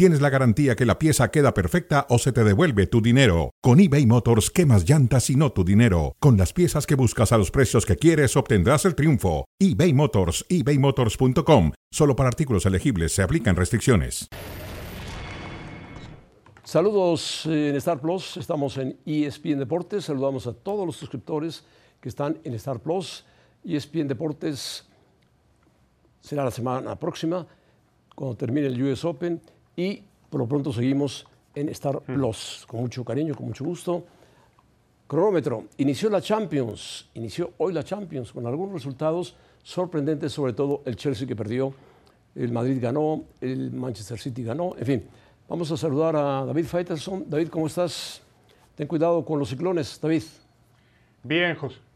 tienes la garantía que la pieza queda perfecta o se te devuelve tu dinero. Con eBay Motors, quemas llantas y no tu dinero. Con las piezas que buscas a los precios que quieres, obtendrás el triunfo. eBay Motors, ebaymotors.com. Solo para artículos elegibles se aplican restricciones. Saludos en Star Plus, estamos en ESPN Deportes, saludamos a todos los suscriptores que están en Star Plus. ESPN Deportes será la semana próxima, cuando termine el US Open, y por lo pronto seguimos en Star Plus, con mucho cariño, con mucho gusto. Cronómetro, inició la Champions, inició hoy la Champions con algunos resultados sorprendentes, sobre todo el Chelsea que perdió, el Madrid ganó, el Manchester City ganó, en fin. Vamos a saludar a David Faitelson. David, ¿cómo estás? Ten cuidado con los ciclones, David. Bien, José.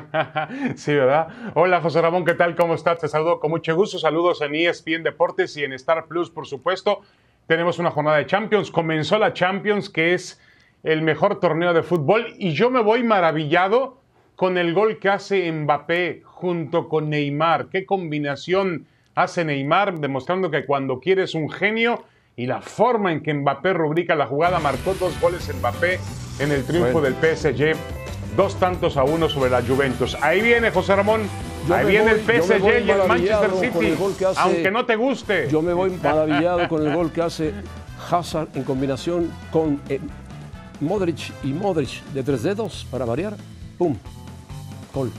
sí, ¿verdad? Hola, José Ramón, ¿qué tal? ¿Cómo estás? Te saludo con mucho gusto. Saludos en ESPN Deportes y en Star Plus, por supuesto. Tenemos una jornada de Champions. Comenzó la Champions, que es el mejor torneo de fútbol, y yo me voy maravillado con el gol que hace Mbappé junto con Neymar. Qué combinación hace Neymar, demostrando que cuando quieres un genio y la forma en que Mbappé rubrica la jugada, marcó dos goles Mbappé en el triunfo del PSG, dos tantos a uno sobre la Juventus. Ahí viene José Ramón, Yo ahí viene voy- el PSG y el Manchester City, el gol que hace- aunque no te guste. Yo me voy maravillado con el gol que hace Hazard en combinación con eh, Modric y Modric de tres dedos para variar. ¡Pum! Gol.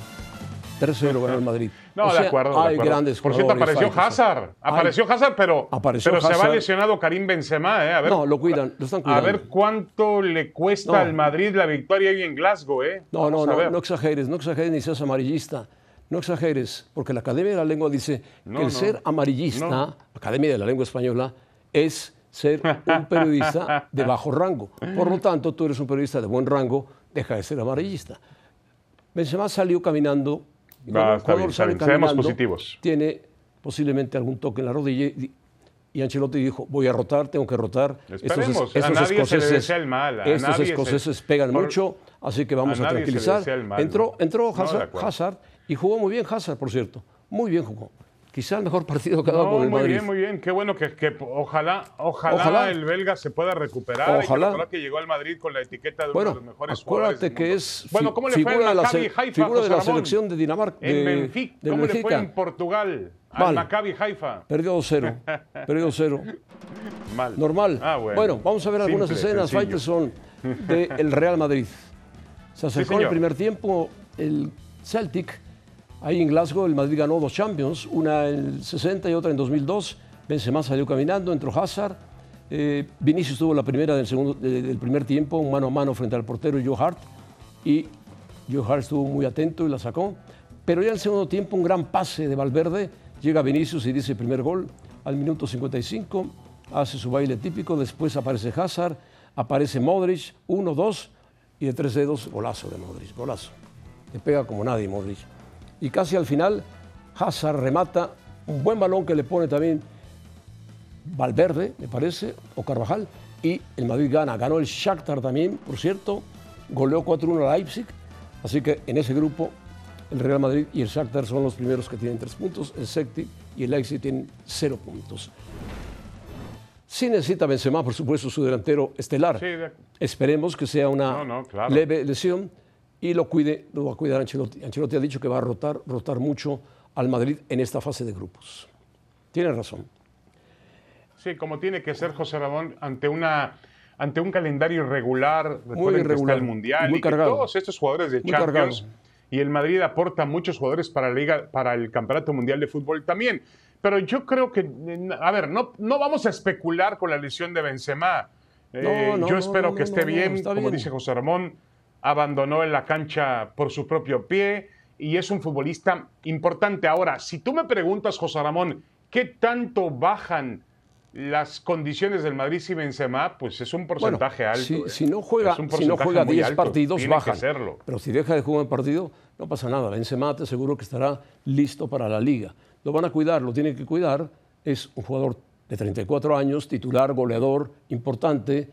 3-0 ganó el Madrid. No, O de sea, acuerdo. de Hay acuerdo. grandes Por cierto, apareció. Hazard. Apareció Hazard, pero, Apareció pero se va lesionado Karim Benzema. ¿eh? A ver, No, lo cuidan, lo están A cuidando. ver cuánto le cuesta No. al Madrid la victoria ahí en Glasgow. ¿eh? No, no, Vamos a no, no exageres, no exageres ni seas amarillista. No exageres, porque la Academia de la Lengua dice No, que el no. ser amarillista, la Academia de la Lengua Española, es ser un periodista de bajo rango. Por lo tanto, tú eres un periodista de buen rango, deja de ser amarillista. Benzema salió caminando. Y Va, está bien, está sale bien. Seamos caminando, positivos. Tiene posiblemente algún toque en la rodilla y, y Ancelotti dijo, voy a rotar, tengo que rotar. Esperemos, a nadie se le desea el mal, a estos nadie se- escoceses pegan por- mucho, así que vamos a tranquilizar. mal, entró entró Hazard. Hazard y jugó muy bien Hazard, por cierto. Muy bien jugó. Quizá el mejor partido que ha dado No, con el muy Madrid. bien, muy bien. Qué bueno que, que ojalá, ojalá, Ojalá. el belga se pueda recuperar. Hay que Ojalá. que llegó al Madrid con la etiqueta de Bueno, uno de los mejores jugadores acuérdate del que mundo. es Bueno, ¿cómo le fue figura al de la, se- Haifa, figura de la selección de Dinamarca. En de- Benfica, del ¿cómo le fue en Portugal? Mal. Al Maccabi Haifa. Perdió 2-0. Perdió 2-0. Mal. Normal. Ah, bueno. vamos a ver algunas Simple, escenas. Faitelson, del Real Madrid. Se acercó en el primer tiempo el Celtic. Ahí en Glasgow el Madrid ganó dos Champions, una en el 60 y otra en 2002. Benzema salió caminando, entró Hazard. Eh, Vinicius tuvo la primera del, del primer tiempo, un mano a mano frente al portero Joe Hart. Y Joe Hart estuvo muy atento y la sacó. Pero ya en el segundo tiempo, un gran pase de Valverde. Llega Vinicius y dice primer gol al minuto 55. Hace su baile típico. Después aparece Hazard, aparece Modric, uno, dos. Y de tres dedos, golazo de Modric, golazo. Le pega como nadie Modric. Y casi al final, Hazard remata un buen balón que le pone también Valverde, me parece, o Carvajal, y el Madrid gana. Ganó el Shakhtar también, por cierto, goleó 4-1 a Leipzig, así que en ese grupo el Real Madrid y el Shakhtar son los primeros que tienen tres puntos, el Celtic y el Leipzig tienen cero puntos. Sí necesita Benzema, por supuesto, su delantero estelar. Sí, de- Esperemos que sea una No, no, claro. leve lesión y lo cuide, lo va a cuidar Ancelotti. Ancelotti ha dicho que va a rotar, rotar mucho al Madrid en esta fase de grupos. Tiene razón. Sí, como tiene que ser José Ramón ante una ante un calendario irregular, que irregular, está el mundial muy y que todos estos jugadores de Muy Champions cargado. y el Madrid aporta muchos jugadores para la liga para el Campeonato Mundial de Fútbol también. Pero yo creo que a ver, no no vamos a especular con la lesión de Benzema. Eh, No, no, yo espero no, que esté bien, como bien. dice José Ramón, abandonó en la cancha por su propio pie y es un futbolista importante. Ahora, si tú me preguntas, José Ramón, ¿qué tanto bajan las condiciones del Madrid sin Benzema? Pues es un porcentaje Bueno, alto. Si, ¿eh? si no juega, si no juega muy 10 alto. partidos, serlo. Pero si deja de jugar un partido, no pasa nada. Benzema te aseguro que estará listo para la liga. Lo van a cuidar, lo tienen que cuidar es un jugador de 34 años, titular, goleador, importante,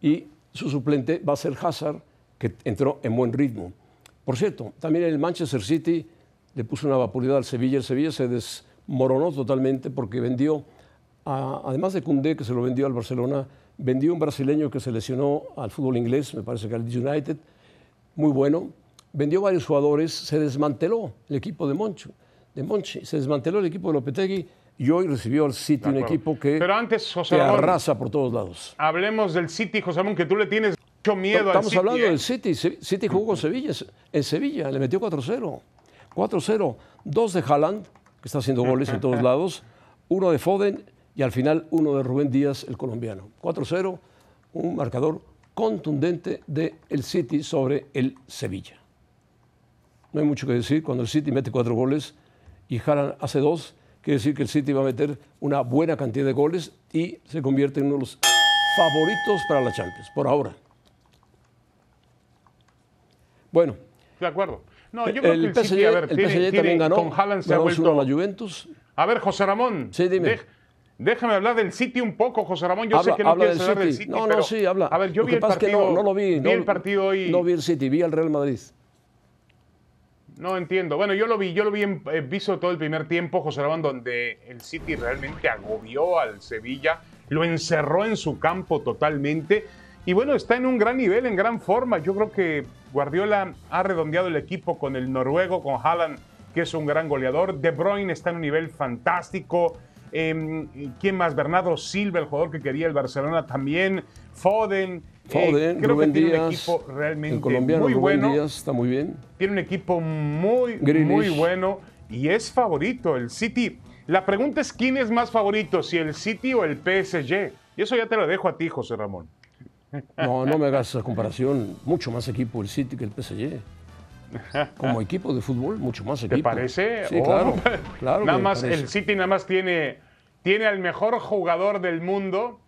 y su suplente va a ser Hazard, que entró en buen ritmo. Por cierto, también el Manchester City le puso una vapuridad al Sevilla. El Sevilla se desmoronó totalmente porque vendió, además de Cundé, que se lo vendió al Barcelona, vendió un brasileño que se lesionó al fútbol inglés, me parece que al United, muy bueno. Vendió varios jugadores, se desmanteló el equipo de Moncho, de Monchi, se desmanteló el equipo de Lopetegui y hoy recibió al City, un equipo que Pero antes, José arrasa por todos lados. Hablemos del City, José Ramón, que tú le tienes mucho miedo Estamos al City. hablando ¿eh? del City. City jugó con Sevilla, en Sevilla, le metió 4-0. 4-0. Dos de Haaland, que está haciendo goles en todos lados, uno de Foden y al final uno de Rubén Díaz, el colombiano. 4-0, un marcador contundente del el City sobre el Sevilla. No hay mucho que decir, cuando el City mete cuatro goles y Haaland hace dos, quiere decir que el City va a meter una buena cantidad de goles y se convierte en uno de los favoritos para la Champions, por ahora. Bueno. De acuerdo. No, yo creo el que el, PSG, City, a ver, el tiene, PSG tiene- también ganó, con Haaland se ha vuelto... 1 a la Juventus. A ver, José Ramón. Sí, dime. dej- déjame hablar del City un poco, José Ramón. Yo habla, sé que no quieres hablar del City, no, pero... no, sí, habla. A ver, yo Lo vi el pasa es que partido... no, no lo vi. Vi no, el partido hoy... No vi el City, vi al Real Madrid. No entiendo. Bueno, yo lo vi, yo lo vi en eh, todo el primer tiempo, José Ramón, donde el City realmente agobió al Sevilla, lo encerró en su campo totalmente. Y bueno, está en un gran nivel, en gran forma. Yo creo que Guardiola ha redondeado el equipo con el noruego, con Haaland, que es un gran goleador. De Bruyne está en un nivel fantástico. Eh, ¿Quién más? Bernardo Silva, el jugador que quería el Barcelona también. Foden. Eh, Foden, creo Rubén que tiene un equipo realmente el colombiano muy Rubén bueno Díaz está muy bien. tiene un equipo muy, muy bueno y es favorito el City. La pregunta es quién es más favorito, si el City o el PSG. Y eso ya te lo dejo a ti, José Ramón. No, no me hagas esa comparación. Mucho más equipo el City que el PSG. Como equipo de fútbol, mucho más equipo. ¿Te parece? Sí, Oh, claro. claro Nada más, parece. el City nada más tiene, tiene al mejor jugador del mundo,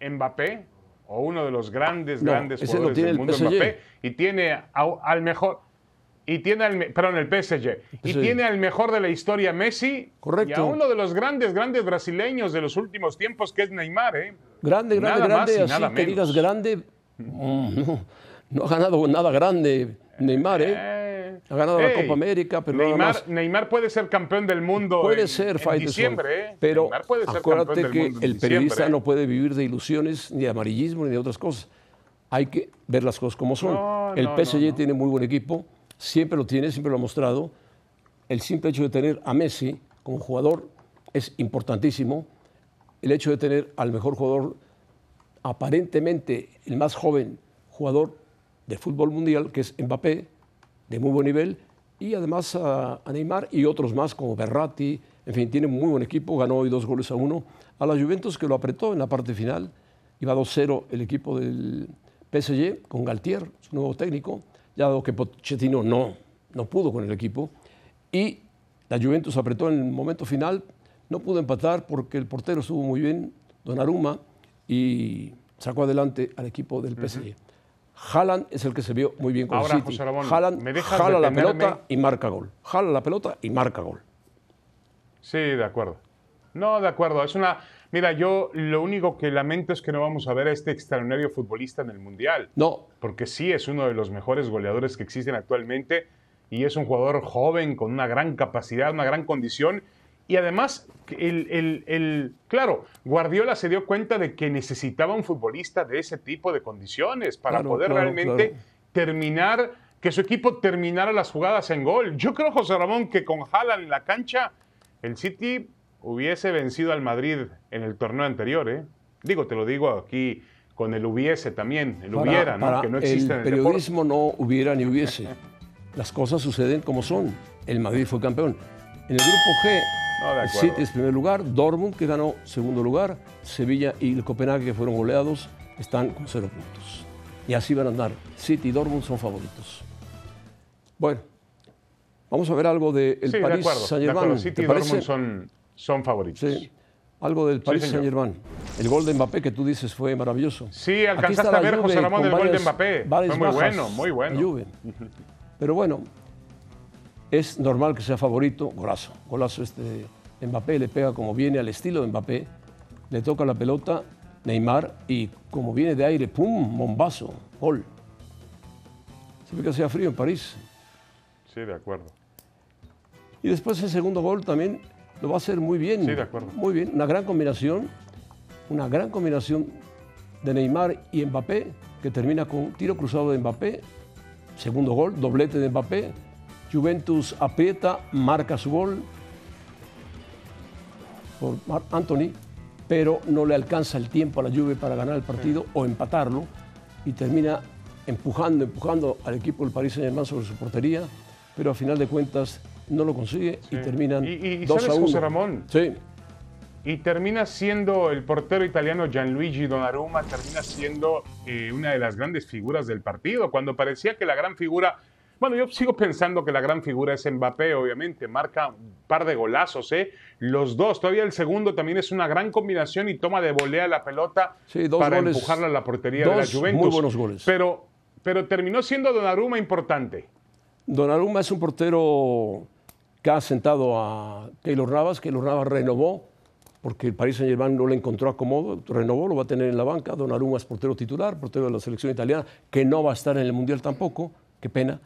Mbappé, o uno de los grandes, No, grandes jugadores tiene del el mundo, PSG. Mbappé, y tiene a- al mejor. Y tiene al, perdón, el PSG. Y PSG. tiene al mejor de la historia, Messi. Correcto. Y a uno de los grandes, grandes brasileños de los últimos tiempos, que es Neymar, ¿eh? Grande, grande, Nada grande. Así nada que menos. digas grande. mm, No, no ha ganado nada grande Neymar, ¿eh? Eh, Ha ganado la ey, Copa América, pero nada Neymar, más. Neymar puede ser campeón del mundo Puede en, ser, en diciembre, ¿eh? pero puede ser acuérdate del que mundo el periodista ¿eh? no puede vivir de ilusiones, ni de amarillismo, ni de otras cosas. Hay que ver las cosas como son. No, el PSG tiene muy buen equipo, siempre lo tiene, siempre lo ha mostrado. El simple hecho de tener a Messi como jugador es importantísimo. El hecho de tener al mejor jugador, aparentemente el más joven jugador de fútbol mundial, que es Mbappé, de muy buen nivel, y además a, Neymar y otros más como Berratti, en fin, tiene muy buen equipo, ganó hoy dos goles a uno a la Juventus que lo apretó en la parte final, iba 2-0 el equipo del PSG con Galtier, su nuevo técnico, dado que Pochettino no, no pudo con el equipo, y la Juventus apretó en el momento final, no pudo empatar porque el portero estuvo muy bien, Donnarumma, y sacó adelante al equipo del PSG. Haaland es el que se vio muy bien con Ahora, el City. José Ramón, Haaland ¿me dejas jala la pelota y marca gol. Jala la pelota y marca gol. Sí, de acuerdo. No, de acuerdo. Es una. Mira, yo lo único que lamento es que no vamos a ver a este extraordinario futbolista en el Mundial. No, Porque sí es uno de los mejores goleadores que existen actualmente y es un jugador joven con una gran capacidad, una gran condición. Y además, el, el- el- claro, Guardiola se dio cuenta de que necesitaba un futbolista de ese tipo de condiciones para Claro, poder claro, realmente claro. terminar, que su equipo terminara las jugadas en gol. Yo creo, José Ramón, que con Haaland en la cancha, el City hubiese vencido al Madrid en el torneo anterior. ¿eh? Digo, te lo digo aquí con el hubiese también, el para- hubiera, ¿no? para que no existe el en el deporte. periodismo no hubiera ni hubiese. Las cosas suceden como son. El Madrid fue campeón. En el grupo G, No, de el. City es primer lugar, Dortmund que ganó segundo lugar, Sevilla y el Copenhague que fueron goleados están con cero puntos. Y así van a andar. City y Dortmund son favoritos. Bueno, vamos a ver algo del Sí, de Paris acuerdo. de Saint-Germain. acuerdo. City ¿Te y? Dortmund son, son favoritos. Sí. Algo del Paris señor. Saint-Germain. El gol de Mbappé que tú dices fue maravilloso. Sí, alcanzaste a ver, Juve José Ramón, el gol de Mbappé. Fue muy bajas, bueno, muy bueno. Juve. Pero bueno, es normal que sea favorito. Golazo, golazo este Mbappé le pega como viene al estilo de Mbappé, le toca la pelota Neymar y como viene de aire, ¡pum! Bombazo, gol. Se ve que hacía frío en París. Sí, de acuerdo. Y después el segundo gol también lo va a hacer muy bien. Sí, de acuerdo. Muy bien, una gran combinación, una gran combinación de Neymar y Mbappé, que termina con tiro cruzado de Mbappé, segundo gol, doblete de Mbappé, Juventus aprieta, marca su gol por Anthony, pero no le alcanza el tiempo a la Juve para ganar el partido o empatarlo y termina empujando, empujando al equipo del Paris Saint-Germain sobre su portería, pero a final de cuentas no lo consigue y terminan Y, y- y 2 ¿sabes, a 1. José Ramón? Sí, Y termina siendo el portero italiano Gianluigi Donnarumma, termina siendo eh, una de las grandes figuras del partido, cuando parecía que la gran figura, bueno, yo sigo pensando que la gran figura es Mbappé, obviamente, marca un par de golazos, ¿eh? Los dos, todavía el segundo también es una gran combinación y toma de volea la pelota Sí, dos para goles, empujarla a la portería de la Juventus. muy buenos goles. Pero, pero terminó siendo Donnarumma importante. Donnarumma es un portero que ha sentado a Keylor Navas. Keylor Navas renovó porque el Paris Saint-Germain no le encontró acomodo, renovó, lo va a tener en la banca. Donnarumma es portero titular, portero de la selección italiana, que no va a estar en el Mundial tampoco, qué pena,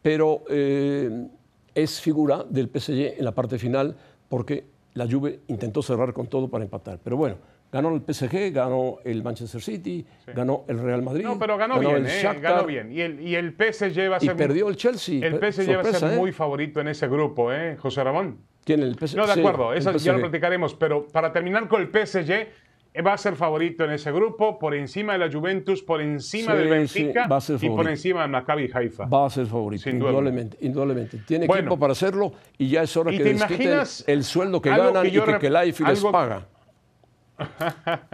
pero eh, es figura del PSG en la parte final porque la Juve intentó cerrar con todo para empatar. Pero bueno, ganó el PSG, ganó el Manchester City, ganó el Real Madrid, No, pero ganó, bien, el ¿eh? Ganó bien. Y el, y el PSG va a y ser... perdió el Chelsea. El PSG va a ser ¿eh? muy favorito en ese grupo, ¿eh, José Ramón? ¿Quién el PSG? No, de acuerdo, eso ya lo platicaremos, pero para terminar con el PSG, eh, va a ser favorito en ese grupo, por encima de la Juventus, por encima Sí, del Benfica y por encima del Maccabi Haifa. Va a ser favorito, Sin indudablemente, indudablemente. Tiene Bueno. equipo para hacerlo y ya es hora ¿Y que te imaginas el sueldo que ganan que yo y que rep- Kelaifi les paga.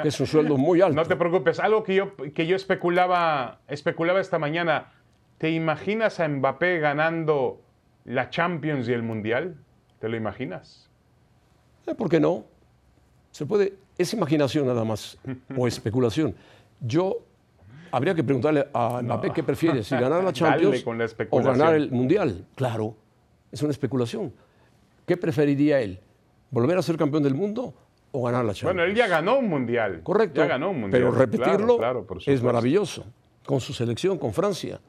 Es un sueldo muy alto. No te preocupes, algo que yo, que yo especulaba, especulaba esta mañana, ¿te imaginas a Mbappé ganando la Champions y el Mundial? ¿Te lo imaginas? Eh, ¿Por qué no? Se puede, es imaginación nada más o especulación. Yo habría que preguntarle a Mbappé qué prefiere, si ganar la Champions la o ganar el Mundial. Claro, es una especulación. ¿Qué preferiría él? ¿Volver a ser campeón del mundo o ganar la Champions? Bueno, él ya ganó un Mundial. Correcto. Ya ganó un Mundial. Pero repetirlo claro, es maravilloso. Con su selección, con Francia.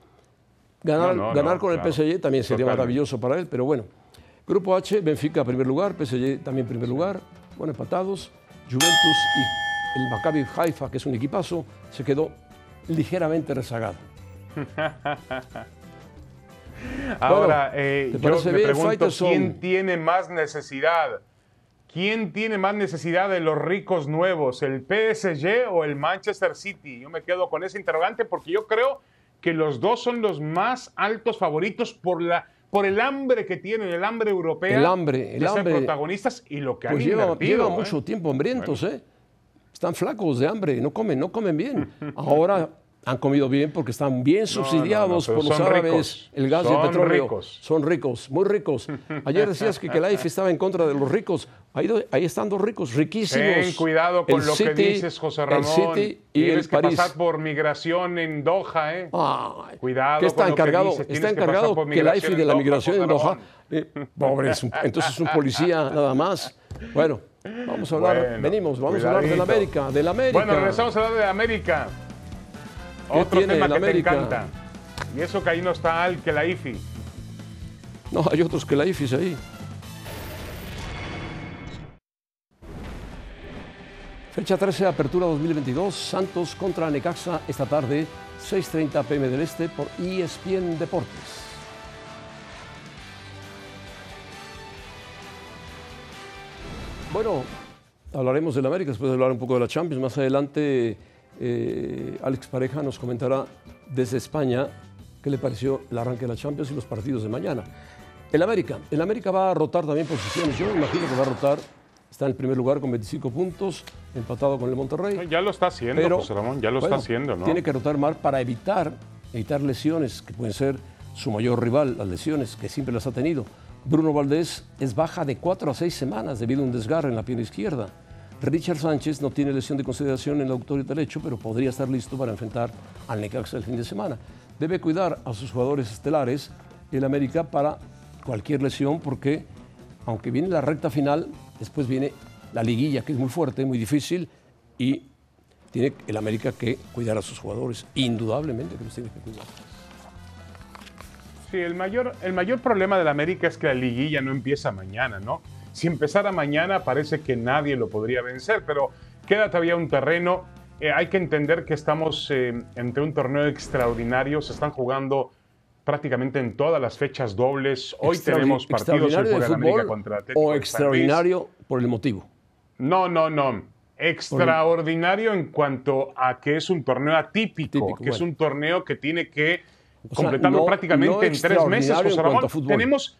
Ganar, No, no, ganar no, con claro. el PSG también sería Totalmente. maravilloso para él, pero bueno. Grupo H, Benfica primer lugar, PSG también primer lugar, bueno, empatados. Juventus y el Maccabi Haifa, que es un equipazo, se quedó ligeramente rezagado. Ahora, Bueno, eh, ¿te yo me bien, pregunto? ¿quién tiene más necesidad? ¿Quién tiene más necesidad de los ricos nuevos, el PSG o el Manchester City? Yo me quedo con ese interrogante porque yo creo que los dos son los más altos favoritos por, la, por el hambre que tienen, el hambre europea El hambre, el de ser hambre. protagonistas y lo que Pues han lleva, invertido. lleva ¿eh? mucho tiempo hambrientos, ¿eh? Están flacos de hambre, no comen, no comen bien. Ahora han comido bien porque están bien subsidiados por los árabes, ricos. el gas y Son el petróleo. ricos. Son ricos, muy ricos. Ayer decías que Kelaifi estaba en contra de los ricos. Ahí, están dos ricos, riquísimos. Ten cuidado con El lo que dices, José El Ramón. City y Tienes el que París. pasar por migración en Doha, ¿eh? Ay, Cuidado ¿Qué está con lo que encargado? dices, está que pasar encargado que la migración IFI de la Doha, migración en Doha. Eh, pobre, es un- entonces es un policía nada más. Bueno, vamos a hablar, Bueno, venimos, vamos a hablar de la. América, de la América. Bueno, regresamos a hablar de América. ¿Qué Otro tema el que América? te encanta. Y eso que ahí no está Al Kelaifi. No, hay otros que la IFIS ahí. Fecha 13, apertura 2022, Santos contra Necaxa esta tarde, 6.30 pm del Este por ESPN Deportes. Bueno, hablaremos del América después de hablar un poco de la Champions. Más adelante, eh, Alex Pareja nos comentará desde España qué le pareció el arranque de la Champions y los partidos de mañana. El América. El América va a rotar también posiciones. Yo me imagino que va a rotar. Está en el primer lugar con 25 puntos, empatado con el Monterrey. Ya lo está haciendo, Pero, José Ramón, ya lo bueno, está haciendo, ¿no? Tiene que rotar más para evitar, evitar lesiones que pueden ser su mayor rival, las lesiones que siempre las ha tenido. Bruno Valdés es baja de cuatro a seis semanas debido a un desgarre en la pierna izquierda. Richard Sánchez no tiene lesión de consideración en el auditorio derecho, pero podría estar listo para enfrentar al Necaxa el fin de semana. Debe cuidar a sus jugadores estelares el América para cualquier lesión porque aunque viene la recta final, Después viene la liguilla, que es muy fuerte, muy difícil, y tiene el América que cuidar a sus jugadores, indudablemente que los tiene que cuidar. Sí, el mayor, el mayor problema del América es que la liguilla no empieza mañana, ¿no? Si empezara mañana parece que nadie lo podría vencer, pero queda todavía un terreno. Eh, hay que entender que estamos eh, entre un torneo extraordinario, se están jugando prácticamente en todas las fechas dobles. Hoy tenemos partidos en de América fútbol contra Atlético o extraordinario por el motivo. No, no, no. Extraordinario en cuanto a que es un torneo atípico, Típico, que es un torneo que tiene que O sea, completarlo no- prácticamente no en tres meses. José Ramón. Tenemos.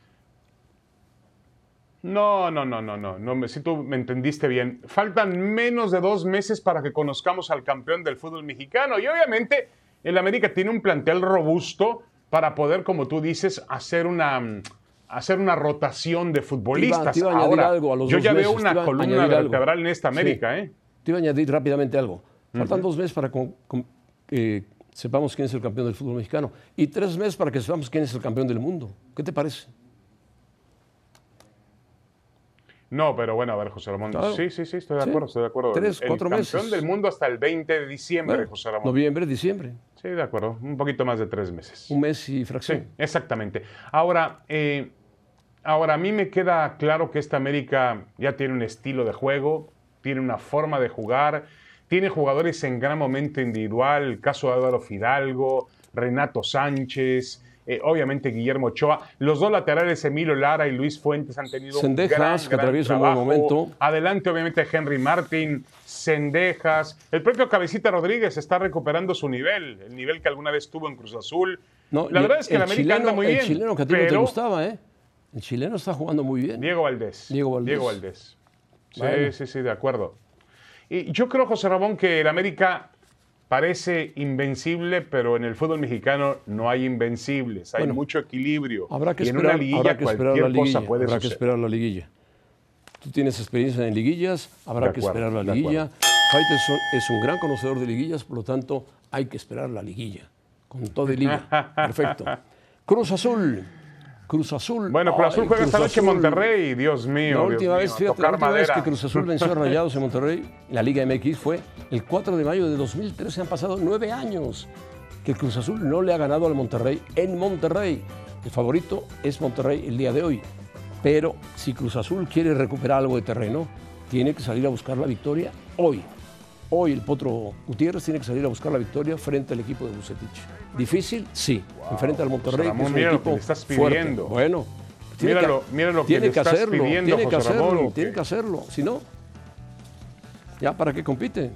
No, no, no, no, no, no, si tú me entendiste bien. Faltan menos de dos meses para que conozcamos al campeón del fútbol mexicano. Y obviamente el América tiene un plantel robusto para poder, como tú dices, hacer una, mm, hacer una rotación de futbolistas. te iba Ahora, algo a los yo ya veo meses, una columna vertebral en esta América, Sí. ¿eh? Te iba a añadir rápidamente algo. Faltan dos meses para que sepamos quién es el campeón del fútbol mexicano y tres meses para que sepamos quién es el campeón del mundo. ¿Qué te parece? No, pero bueno, a ver, José Ramón. Claro. Sí, sí, sí, estoy de Sí. acuerdo, estoy de acuerdo. Tres, el cuatro campeón meses. del mundo hasta el 20 de diciembre, Bueno, José Ramón. noviembre, diciembre. Sí, de acuerdo. Un poquito más de tres meses. Un mes y Sí, fracción. exactamente. Ahora, eh, ahora, a mí me queda claro que esta América ya tiene un estilo de juego, tiene una forma de jugar, tiene jugadores en gran momento individual, el caso de Álvaro Fidalgo, Renato Sánchez, eh, obviamente Guillermo Ochoa. Los dos laterales, Emilio Lara y Luis Fuentes, han tenido Cendejas, un gran, que gran atraviesa un buen momento. Adelante, obviamente, Henry Martin, Cendejas. El propio Cabecita Rodríguez está recuperando su nivel, el nivel que alguna vez tuvo en Cruz Azul. No, la verdad es que el la América chileno, anda muy el bien. chileno que a ti no te gustaba, ¿eh? El chileno está jugando muy bien. Diego Valdés. Diego Valdés. Diego Valdés. Sí, Bueno. sí, sí, de acuerdo. Y yo creo, José Ramón, que el América parece invencible, pero en el fútbol mexicano no hay invencibles. Hay Bueno, mucho equilibrio. Habrá que y en esperar, una liguilla habrá que esperar la cosa liguilla. puede habrá que esperar la liguilla. Tú tienes experiencia en liguillas, habrá De que acuerdo, esperar la liguilla. Faitelson es un gran conocedor de liguillas, por lo tanto, hay que esperar la liguilla. Con todo y liga. Perfecto. Cruz Azul. Cruz Azul. Bueno, Cruz Azul juega esta noche en. Monterrey, Dios mío. La Dios última, mío, vez, fíjate, la última vez que Cruz Azul venció a Rayados en Monterrey, en la Liga MX, fue el 4 de mayo de 2013. Han pasado nueve años que Cruz Azul no le ha ganado al Monterrey en Monterrey. El favorito es Monterrey el día de hoy. Pero si Cruz Azul quiere recuperar algo de terreno, tiene que salir a buscar la victoria hoy. Hoy el Potro Gutiérrez tiene que salir a buscar la victoria frente al equipo de Bucetich. ¿Difícil? Sí. Enfrente al Monterrey, Ramón, que es un mira lo que le estás fuerte. pidiendo. Bueno, tiene Mira lo- que, mira lo que tiene le que estás hacerlo, pidiendo, tiene que José hacerlo, Ramón, tiene que- hacerlo. Si no, ya para qué compite.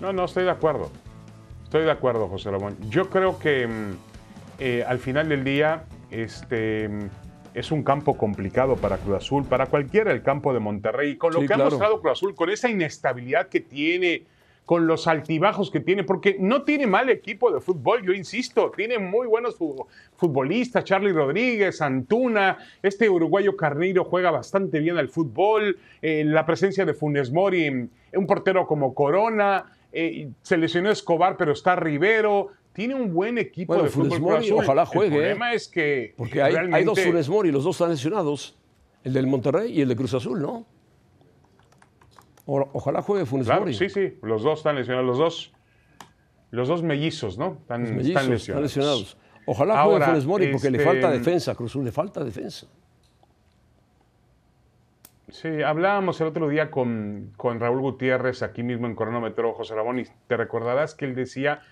No, no, estoy de acuerdo. Estoy de acuerdo, José Ramón. Yo creo que mm, eh, al final del día este, mm, es un campo complicado para Cruz Azul, para cualquiera el campo de Monterrey. Con lo Sí, que ha mostrado Cruz Azul, con esa inestabilidad que tiene, con los altibajos que tiene, porque no tiene mal equipo de fútbol, yo insisto, tiene muy buenos fu- futbolistas, Charlie Rodríguez, Antuna, este uruguayo Carneiro juega bastante bien al fútbol, eh, la presencia de Funes Mori, un portero como Corona, eh, se lesionó Escobar, pero está Rivero, tiene un buen equipo Bueno, de Funes fútbol. Mori, ojalá El juegue, ¿eh? problema es que Porque hay, hay realmente- dos Funes Mori, los dos están lesionados. El del Monterrey y el de Cruz Azul, ¿no? O- ojalá juegue Funes Claro, Mori. sí, sí, los dos están lesionados, los dos, los dos mellizos, ¿no? Están, mellizos están están lesionados. lesionados. Ojalá Ahora, juegue Funes Mori porque le este, falta defensa. a Cruz le falta defensa. Sí, hablábamos el otro día con, con Raúl Gutiérrez aquí mismo en Cronómetro, José Ramón, y te recordarás que él decía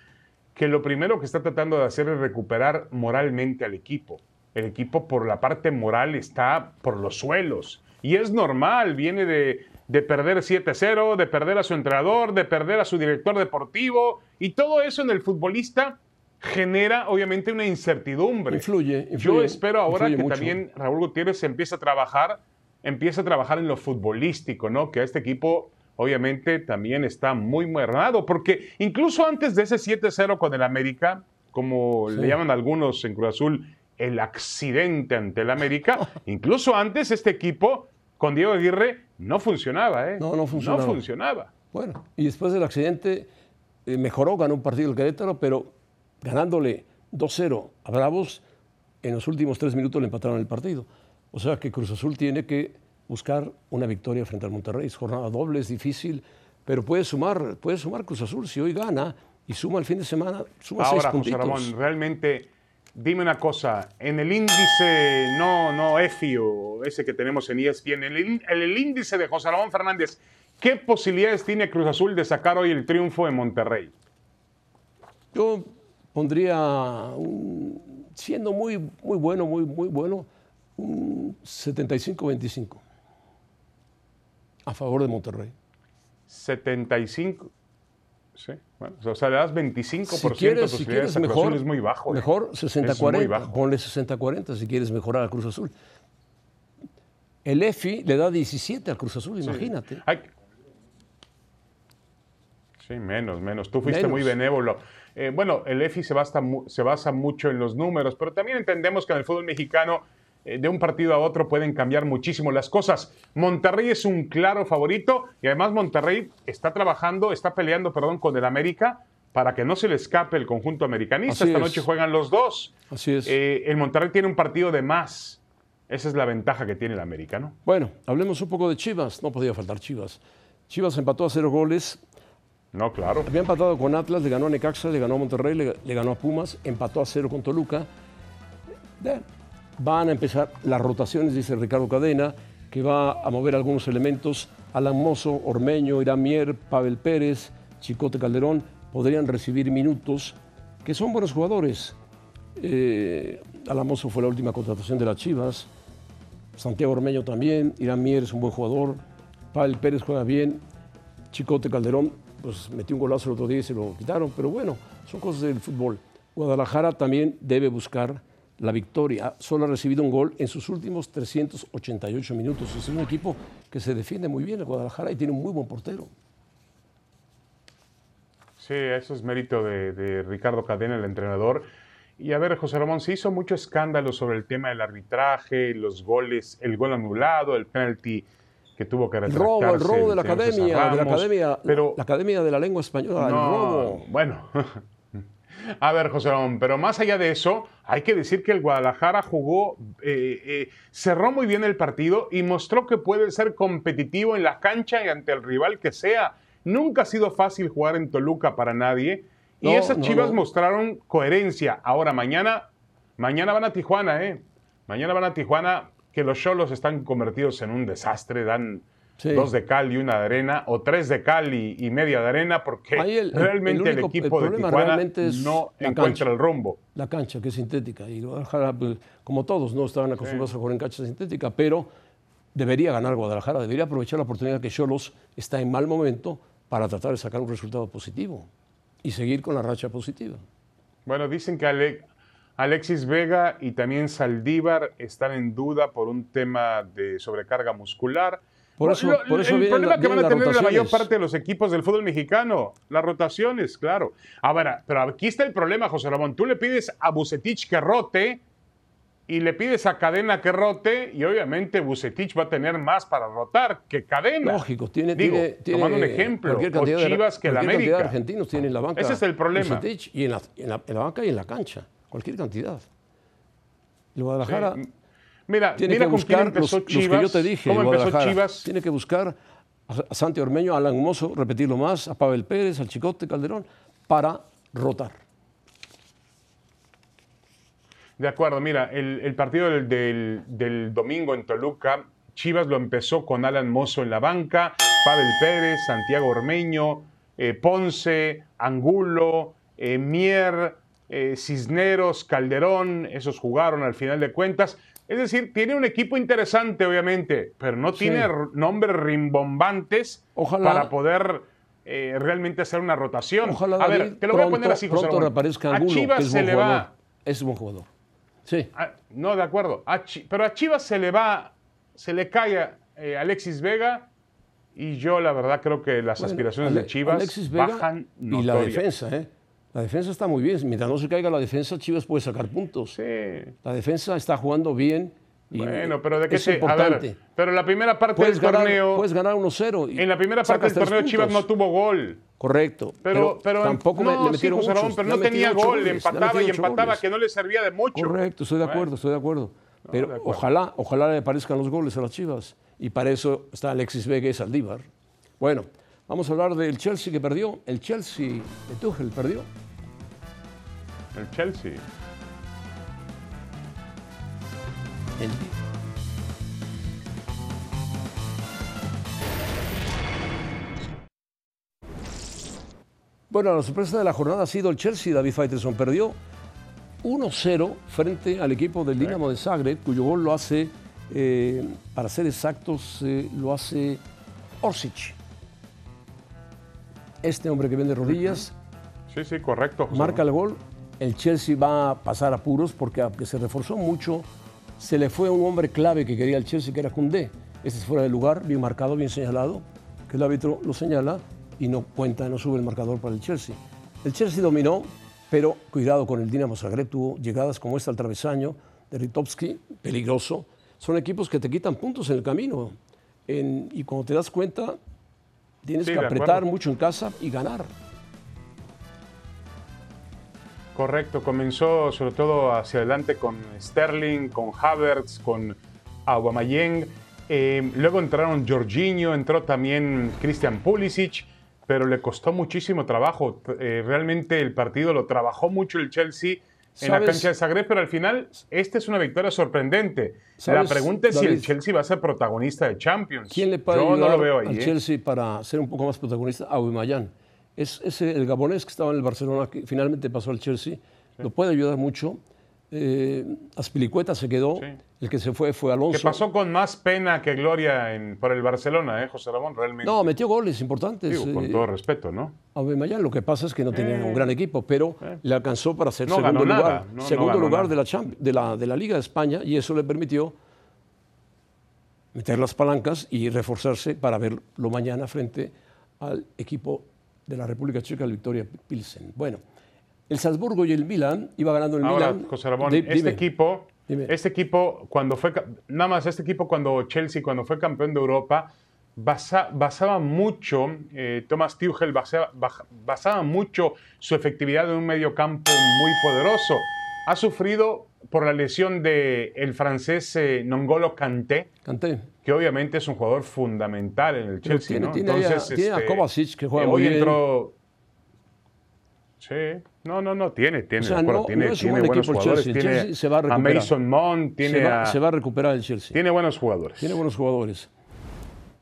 que lo primero que está tratando de hacer es recuperar moralmente al equipo. El equipo por la parte moral está por los suelos. Y es normal, viene de, de perder 7-0, de perder a su entrenador, de perder a su director deportivo, y todo eso en el futbolista genera obviamente una incertidumbre. Influye, Yo influye, espero ahora que mucho. también Raúl Gutiérrez empiece a trabajar, empiece a trabajar en lo futbolístico, ¿no? Que a este equipo obviamente también está muy mermado, porque incluso antes de ese 7-0 con el América, como Sí. le llaman algunos en Cruz Azul, el accidente ante el América, incluso antes este equipo con Diego Aguirre no funcionaba, ¿eh? No, no funcionaba. No funcionaba. Bueno, y después del accidente eh, mejoró, ganó un partido el Querétaro, pero ganándole 2-0 a Bravos, en los últimos tres minutos le empataron el partido. O sea que Cruz Azul tiene que buscar una victoria frente al Monterrey. Es jornada doble, es difícil, pero puede sumar, puede sumar Cruz Azul si hoy gana y suma el fin de semana, suma seis Ahora, José puntitos. Ramón, realmente, dime una cosa, en el índice, no, no, EFI o ese que tenemos en ESPN, en el, en el índice de José Ramón Fernández, ¿qué posibilidades tiene Cruz Azul de sacar hoy el triunfo en Monterrey? Yo pondría, un- siendo muy, muy bueno, muy, muy bueno, un 75-25 a favor de Monterrey. 75. Sí, bueno, o sea, le das 25% Si quieres, de si quieres mejor, Azul, es muy bajo. ¿eh? mejor Es muy 60-40. bajo. Ponle 60-40 si quieres mejorar a Cruz Azul. El EFI le da 17 al Cruz Azul, imagínate. Ay. Sí, menos, menos. Tú fuiste Menos. muy benévolo. Eh, bueno, el EFI se basa, se basa mucho en los números, pero también entendemos que en el fútbol mexicano, eh, de un partido a otro, pueden cambiar muchísimo las cosas. Monterrey es un claro favorito y además Monterrey está trabajando, está peleando, perdón, con el América para que no se le escape el conjunto americanista. Así Esta es. noche juegan los dos. Así es. Eh, el Monterrey tiene un partido de más. Esa es la ventaja que tiene el americano. Bueno, hablemos un poco de Chivas. No podía faltar Chivas. Chivas empató a cero goles. No, claro. Había empatado con Atlas, le ganó a Necaxa, le ganó a Monterrey, le, le ganó a Pumas, empató a cero con Toluca. Van a empezar las rotaciones, dice Ricardo Cadena, que va a mover algunos elementos. Alan Mozo, Ormeño, Irán Mier, Pavel Pérez, Chicote Calderón podrían recibir minutos, que son buenos jugadores. Eh, Alan Mozo fue la última contratación de las Chivas. Santiago Ormeño también, Irán Mier es un buen jugador, Pavel Pérez juega bien, Chicote Calderón, pues metió un golazo el otro día y se lo quitaron, pero bueno, son cosas del fútbol. Guadalajara también debe buscar la victoria. Solo ha recibido un gol en sus últimos 388 minutos. Es un equipo que se defiende muy bien el Guadalajara y tiene un muy buen portero. Sí, eso es mérito de, de Ricardo Cadena, el entrenador. Y a ver, José Ramón, se hizo mucho escándalo sobre el tema del arbitraje, los goles, el gol anulado, el penalti que tuvo que El retractarse. robo, el robo de la academia, de la academia, Pero la academia de la lengua española, el no, robo. bueno. A ver, José Ramón, pero más allá de eso, hay que decir que el Guadalajara jugó, eh, eh, cerró muy bien el partido y mostró que puede ser competitivo en la cancha y ante el rival que sea. Nunca ha sido fácil jugar en Toluca para nadie. Y esas no, chivas no. mostraron coherencia. Ahora, mañana, mañana van a Tijuana, ¿eh? Mañana van a Tijuana, que los cholos están convertidos en un desastre, dan Sí. dos de cal y una de arena, o tres de cal y, y media de arena, porque el- realmente el, el único- equipo de Tijuana no encuentra cancha. el rumbo. la cancha, que es sintética. Y Guadalajara, pues, como todos, no estaban acostumbrados a jugar en cancha sintética, pero debería ganar Guadalajara, debería aprovechar la oportunidad que Cholos está en mal momento para tratar de sacar un resultado positivo y seguir con la racha positiva. Bueno, dicen que Ale- Alexis Vega y también Saldívar están en duda por un tema de sobrecarga muscular. Por eso- Lo- por eso el problema la- que van a tener la mayor parte de los equipos del fútbol mexicano, las rotaciones, claro. Ahora, pero aquí está el problema, José Ramón. Tú le pides a Bucetich que rote y le pides a Cadena que rote y obviamente Bucetich va a tener más para rotar que Cadena. Lógico, tiene, Digo, tiene, tiene tomando un ejemplo, o de- Chivas que la de América. argentinos tienen en la banca. Ese es el problema. Bucetich, y en la, en la- en la banca y en la cancha, cualquier cantidad. El Guadalajara Sí. Mira, tiene mira que buscar empezó los, que yo te dije. ¿Cómo empezó. Chivas? Tiene que buscar a, a Santi Ormeño, a Alan Mozo, repetirlo más, a Pavel Pérez, al Chicote Calderón, para rotar. De acuerdo, mira, el, el partido del, del- del domingo en Toluca, Chivas lo empezó con Alan Mozo en la banca, Pavel Pérez, Santiago Ormeño, eh, Ponce, Angulo, eh, Mier, eh, Cisneros, Calderón, esos jugaron al final de cuentas. Es decir, tiene un equipo interesante, obviamente, pero no tiene nombres rimbombantes Ojalá- para poder eh, realmente hacer una rotación. Ojalá a ver, te lo voy a poner así, José pronto Ramón. reaparezca A Chivas que es se le jugador. va Es buen jugador. Sí. Ah, no, de acuerdo. A pero a Chivas se le va, se le cae a eh, Alexis Vega y yo la verdad creo que las Bueno, aspiraciones Ale- de Chivas Vega bajan y la defensa, ¿eh? La defensa está muy bien. Mientras no se caiga la defensa, Chivas puede sacar puntos. Sí. La defensa está jugando bien. Y Bueno, pero de qué es se... A importante. pero la primera parte puedes, del ganar, torneo... puedes ganar 1-0. y en la primera parte del torneo Chivas no tuvo gol. Correcto. Pero, pero, tampoco me- no, le sí, metieron José muchos, Ramón, pero no tenía gol, goles, empataba y empataba, goles. que no le servía de mucho. Correcto, estoy de Bueno. acuerdo, estoy de acuerdo. Pero de acuerdo. ojalá, ojalá le parezcan los goles a las Chivas. y para eso está Alexis Vega y Saldívar. Bueno, vamos a hablar del Chelsea que perdió. El Chelsea de Tuchel perdió. El Chelsea. El- Bueno, la sorpresa de la jornada ha sido el Chelsea. David Faitelson perdió 1-0 frente al equipo del Dinamo de Zagreb, cuyo gol lo hace, eh, para ser exactos, eh, lo hace Orsic. Este hombre que vende rodillas Sí, sí, correcto. José marca el gol. El Chelsea va a pasar apuros porque aunque se reforzó mucho, se le fue un hombre clave que quería el Chelsea, que era Koundé. Este es fuera de lugar, bien marcado, bien señalado, que el árbitro lo señala y no cuenta, no sube el marcador para el Chelsea. El Chelsea dominó, pero cuidado con el Dinamo Zagreb, tuvo llegadas como esta al travesaño de Ritovsky, peligroso. Son equipos que te quitan puntos en el camino. En- y cuando te das cuenta, tienes Sí, que apretar mucho en casa y ganar. Correcto, comenzó sobre todo hacia adelante con Sterling, con Havertz, con Aubameyang. Eh, luego entraron Jorginho, entró también Christian Pulisic, pero le costó muchísimo trabajo. Eh, realmente el partido lo trabajó mucho el Chelsea en la cancha de Zagreb, pero al final esta es una victoria sorprendente. La ¿Sabes, pregunta es si el? Chelsea va a ser protagonista de Champions. ¿Quién le puede Yo no lo veo ahí. al ¿eh? Chelsea para ser un poco más protagonista? Aubameyang. Es ese, el gabonés que estaba en el Barcelona, que finalmente pasó al Chelsea, lo puede ayudar mucho. Eh, Aspilicueta se quedó, Sí. el que se fue fue Alonso. Que pasó con más pena que gloria en- por el Barcelona, ¿eh, José Ramón? Realmente. No, metió goles importantes. Digo, con eh, todo respeto, ¿no? Aubameyang, lo que pasa es que no tenía un gran equipo, pero le alcanzó para ser No segundo lugar, no- segundo lugar nada. de, la Champ- de, la, de la Liga de España y eso le permitió meter las palancas y reforzarse para verlo mañana frente al equipo de la República Checa, el Victoria Pilsen. Bueno, el Salzburgo y el Milan, iba ganando el Ahora, Milan. José Ramón, este equipo, Dime. este equipo cuando fue, nada más este equipo cuando Chelsea cuando fue campeón de Europa basa- basaba mucho, eh, Thomas Tuchel basaba, mucho su efectividad en un medio campo muy poderoso. Ha sufrido por la lesión de el francés eh, Nongolo Kanté, Canté. que obviamente es un jugador fundamental en el Chelsea, tiene- ¿no? tiene a- tiene a Kovacic, que juega eh, muy hoy bien. entró. Sí, no, no, no, tiene, tiene, O sea, de acuerdo, no- tiene, no es tiene buenos jugadores. Chelsea. El Tiene Chelsea se va a recuperar. Mason Mount, tiene, Se va, a- se va a recuperar el Chelsea. tiene buenos jugadores. Tiene buenos jugadores.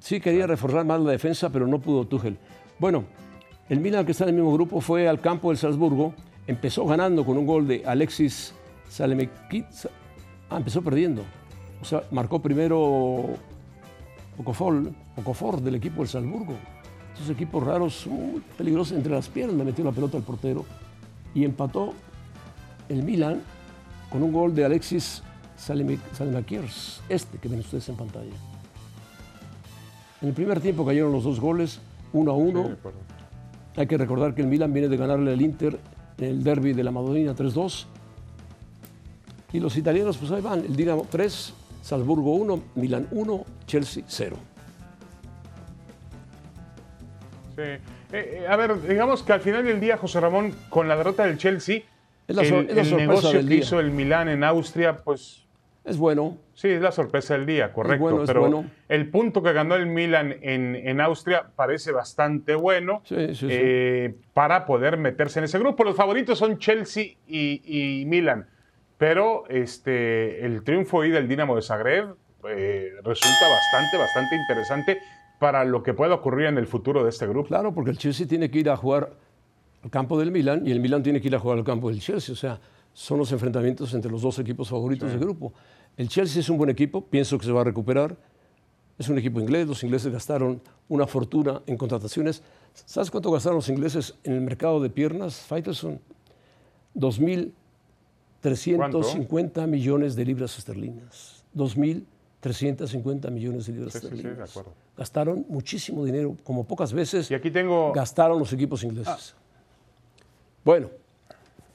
Sí quería reforzar más la defensa, pero no pudo Tuchel. Bueno, el Milan que está en el mismo grupo fue al campo del Salzburgo. Empezó ganando con un gol de Alexis Salemekit. Ah, empezó perdiendo. O sea, marcó primero Okafor, Okafor del equipo del Salzburgo. Esos equipos raros, muy peligrosos entre las piernas, le metió la pelota al portero y empató el Milan con un gol de Alexis Salemakirs, este que ven ustedes en pantalla. En el primer tiempo cayeron los dos goles, uno a uno. Sí. Hay que recordar que el Milan viene de ganarle al Inter en el derby de la Madonina 3-2. Y los italianos, pues ahí van, el Dinamo 3, Salzburgo 1, Milan 1, Chelsea 0. Eh, eh, a ver, digamos que al final del día, José Ramón, con la derrota del Chelsea, Es la sor- el, es la el sorpresa negocio del que día. hizo el Milán en Austria, pues Es bueno, Sí, es la sorpresa del día, correcto. bueno, es pero bueno. el punto que ganó el Milan en, en Austria parece bastante bueno Sí, sí, sí. eh, para poder meterse en ese grupo. Los favoritos son Chelsea y, y Milan, pero este, el triunfo hoy del Dinamo de Zagreb eh, resulta bastante, bastante interesante para lo que pueda ocurrir en el futuro de este grupo. Claro, porque el Chelsea tiene que ir a jugar al campo del Milan y el Milan tiene que ir a jugar al campo del Chelsea. O sea, son los enfrentamientos entre los dos equipos favoritos del grupo. El Chelsea es un buen equipo, pienso que se va a recuperar. Es un equipo inglés, los ingleses gastaron una fortuna en contrataciones. ¿Sabes cuánto gastaron los ingleses en el mercado de piernas, Faitelson? 2.350 millones de libras esterlinas. 2.350 millones de libras Sí, sí, sí, de esterlinas. acuerdo. Gastaron muchísimo dinero, como pocas veces Y aquí tengo, gastaron los equipos ingleses. Bueno,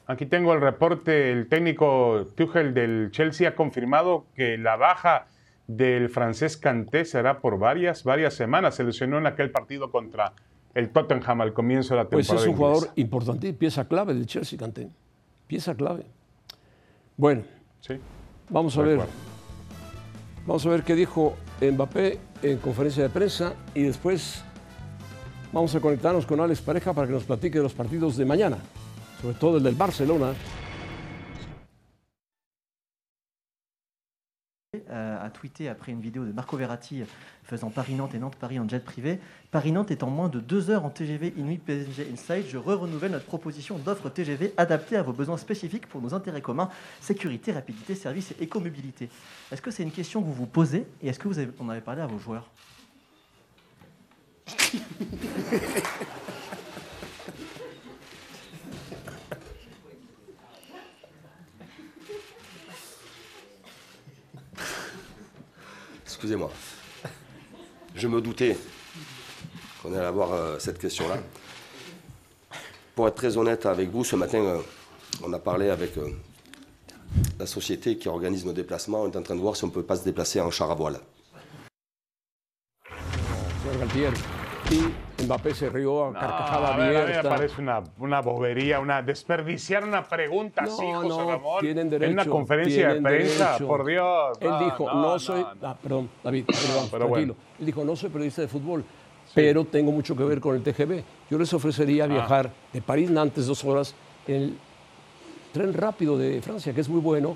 Aquí tengo el reporte, el técnico Tuchel del Chelsea ha confirmado que la baja del francés Kanté será por varias, varias semanas. Se lesionó en aquel partido contra el Tottenham al comienzo de la pues temporada. es un jugador importante, pieza clave del Chelsea, Kanté. Pieza clave. Bueno, Sí, vamos a ver. acuerdo. Vamos a ver qué dijo Mbappé en conferencia de prensa y después vamos a conectarnos con Alex Pareja para que nos platique de los partidos de mañana, sobre todo el del Barcelona. A tweeté après une vidéo de Marco Verratti faisant Paris-Nantes et Nantes-Paris en jet privé. Paris-Nantes est en moins de deux heures en TGV Inuit PSG Inside. Je re-renouvelle notre proposition d'offre TGV adaptée à vos besoins spécifiques pour nos intérêts communs, sécurité, rapidité, service et écomobilité. Est-ce que c'est une question que vous vous posez et est-ce que vous en avez parlé à vos joueurs? Excusez-moi. Je me doutais qu'on allait avoir euh, cette question-là. Pour être très honnête avec vous, ce matin, euh, on a parlé avec euh, la société qui organise nos déplacements. On est en train de voir si on ne peut pas se déplacer en char à voile. Y Mbappé se rió a No, carcajada a ver, a mí me abierta. parece una, una bobería, una desperdiciar una pregunta así, No, José no, Ramón. tienen derecho. En una conferencia de prensa, derecho. por Dios. Él dijo, no, soy. ah, perdón, David, perdón, pero tranquilo. bueno. Él dijo, no soy periodista de fútbol, pero tengo mucho que ver con el TGV. Yo les ofrecería viajar de París-Nantes dos horas en el tren rápido de Francia, que es muy bueno,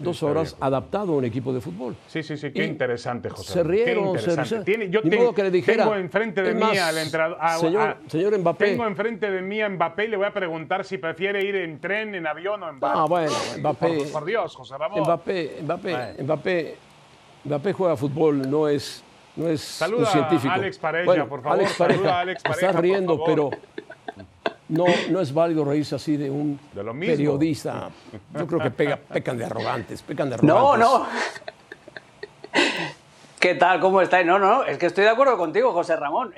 dos horas adaptado a un equipo de fútbol. Sí, sí, sí, qué Y interesante, José. Se qué rieron, se interesante. Tiene- yo tengo, que le dijera, tengo enfrente de mí al entrenador. a- señor- a- señor Mbappé. Tengo enfrente de mí a Mbappé y le voy a preguntar si prefiere ir en tren, en avión o en barco. Ah, bueno, Mbappé. Por, por Dios, José Ramón. Mbappé, Mbappé, Bueno. Mbappé, Mbappé juega fútbol, no es, no es Saluda un a científico. Alex Pareja, Bueno, por favor, Alex saluda Pareja, a Alex Pareja, estás por riendo, favor. pero no, no es válido reírse así de un De lo mismo. periodista. Yo creo que pega- pecan de arrogantes, pecan de arrogantes. No, no. ¿Qué tal? ¿Cómo estáis? No, no, es que estoy de acuerdo contigo, José Ramón.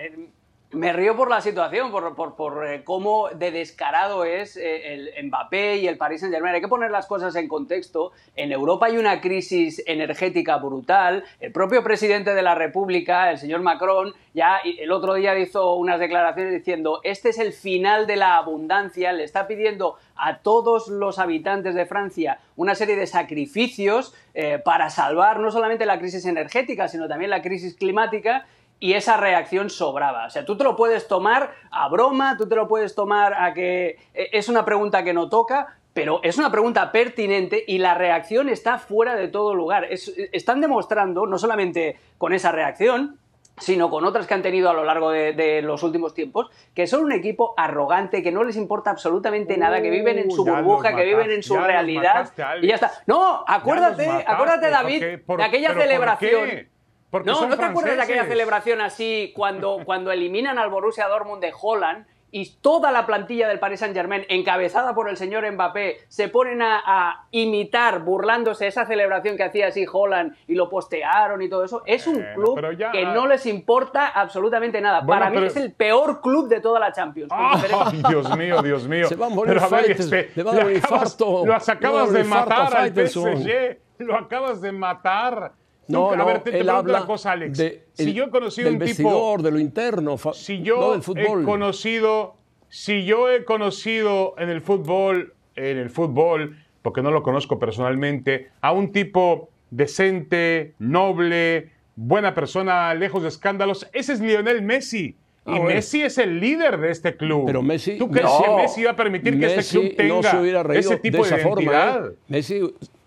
Me río por la situación, por, por- por, eh, cómo de descarado es eh, el Mbappé y el Paris Saint-Germain. Hay que poner las cosas en contexto. En Europa hay una crisis energética brutal. El propio presidente de la República, el señor Macron, ya el otro día hizo unas declaraciones diciendo este es el final de la abundancia. Le está pidiendo a todos los habitantes de Francia una serie de sacrificios eh, para salvar no solamente la crisis energética, sino también la crisis climática y esa reacción sobraba. O sea, tú te lo puedes tomar a broma, tú te lo puedes tomar a que eh, es una pregunta que no toca, pero es una pregunta pertinente y la reacción está fuera de todo lugar. Es- están demostrando, no solamente con esa reacción, sino con otras que han tenido a lo largo de, de los últimos tiempos, que son un equipo arrogante, que no les importa absolutamente nada, que viven en su Uh, los burbuja, que viven en su realidad mataste, y ya está. No, acuérdate, mataste, acuérdate David, porque- por- de aquella pero ¿por celebración. Porque No, son ¿no te acuerdas de aquella celebración así cuando, cuando eliminan al Borussia Dortmund de Holland y toda la plantilla del Paris Saint-Germain, encabezada por el señor Mbappé, se ponen a, a imitar, burlándose esa celebración que hacía así Holland y lo postearon y todo eso? Es un Bueno, club ya- que no les importa absolutamente nada. Bueno, Para mí pero- es el peor club de toda la Champions. Ay, Dios mío, Dios mío. Se va a morir Pero a ver, este, le va a dar lo un acabas- infarto. Lo acabas de matar al. PSG. Lo acabas de matar. No, no, a ver, te, te él pregunto habla una cosa, Alex. de- si el- yo he conocido del un tipo... de lo interno, si yo no del fútbol. he conocido, si yo he conocido en el fútbol, en el fútbol, porque no lo conozco personalmente, a un tipo decente, noble, buena persona, lejos de escándalos, ese es Lionel Messi. Ah, y bueno. Messi es el líder de este club. Pero Messi- ¿Tú crees No. que Messi va a permitir que este club tenga no se hubiera reído ese tipo de de, esa forma. ¿eh? Messi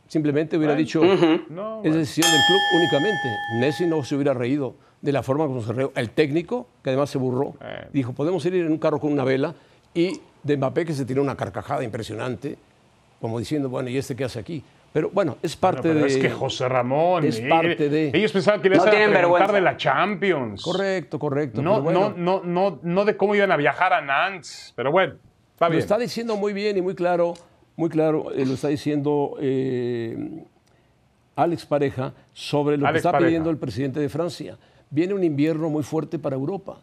simplemente hubiera Bueno. dicho, No, es bueno. decisión del club únicamente. Messi no se hubiera reído de la forma como se reíó. El técnico, que además se burró, Eh. dijo, podemos ir en un carro con una vela. Y de Mbappé, que se tiró una carcajada impresionante, como diciendo, bueno, ¿y este qué hace aquí? Pero bueno, es parte Pero de... es que José Ramón, es parte de- ellos pensaban que les No iban a preguntar de la Champions. Correcto, correcto. No, bueno, no, no, no, no de cómo iban a viajar a Nantes. Pero bueno, está Lo bien. está diciendo muy bien y muy claro, muy claro, eh, lo está diciendo eh, Alex Pareja sobre lo Alex que está Pareja. pidiendo el presidente de Francia. Viene un invierno muy fuerte para Europa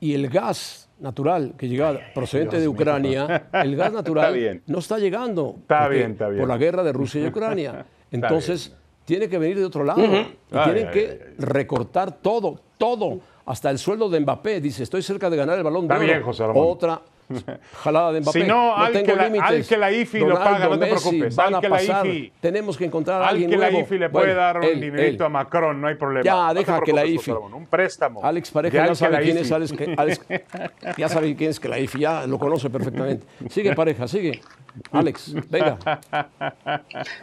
y el gas natural que llega procedente Dios de mío. Ucrania, el gas natural Está no está llegando Está porque- bien, está bien. por la guerra de Rusia y Ucrania. Entonces, tiene que venir de otro lado y Ay, tienen ay, que ay, ay. recortar todo, todo, hasta el sueldo de Mbappé. Dice, estoy cerca de ganar el balón Está de oro. bien, José Ramón. Otra, jalada de Mbappé. Si no, al tengo que la- límites. al que la IFI lo Ronaldo, paga, no te Messi, preocupes, van al a que la pasar. IFI Tenemos que encontrar a Al alguien que la nuevo. IFI le puede Bueno, dar un él, dinerito él. a Macron, no hay problema. Ya, No deja que la IFI. Un préstamo. Alex Pareja ya al que la sabe quién es Alex, que- Alex- ya sabe quién es que la IFI, ya lo conoce perfectamente. Sigue Pareja, sigue. Alex, venga.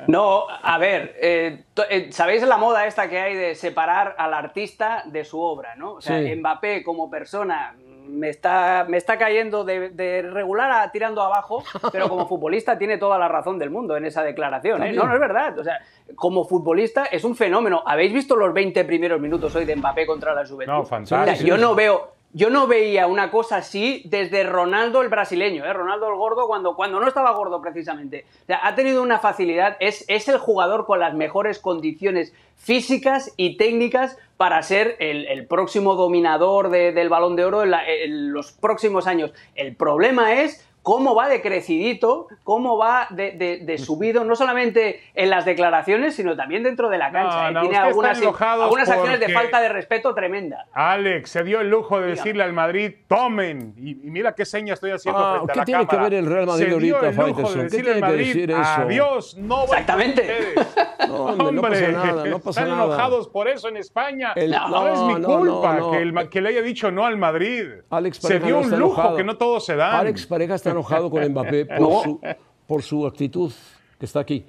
No, a ver, eh, eh, ¿sabéis la moda esta que hay de separar al artista de su obra, no? O sea, Sí. Mbappé como persona me está, me está cayendo de, de regular a tirando abajo, pero como futbolista tiene toda la razón del mundo en esa declaración. ¿eh? No, no es verdad. O sea, como futbolista es un fenómeno. ¿Habéis visto los 20 primeros minutos hoy de Mbappé contra la Juventus? No, O sea, fantástico. yo no veo, yo no veía una cosa así desde Ronaldo el brasileño, ¿eh? Ronaldo el gordo cuando, cuando no estaba gordo precisamente. Ha tenido una facilidad, es, es el jugador con las mejores condiciones físicas y técnicas para ser el, próximo dominador de- del balón de oro en los próximos años. El problema es cómo va de crecidito, cómo va de, de- de subido, no solamente en las declaraciones, sino también dentro de la cancha. No, ¿eh? no, Tiene algunas, están enojados algunas acciones de falta de respeto tremenda. Alex se dio el lujo de decirle al Madrid, tomen. Y, y mira qué seña estoy haciendo Ah, frente a ¿qué la tiene que cámara. ver el Real Madrid se dio ahorita, el lujo de ¿Qué tiene que Madrid, decir eso? adiós, no Exactamente. No, hombre, no pasa nada, no pasa Están nada. enojados por eso en España. El- no, no, es mi no, culpa no, no. Que, el que le haya dicho no al Madrid. Alex se dio no un lujo enojado. que no todos se dan. Alex Pareja está enojado con Mbappé por, No. su, por su actitud que está aquí.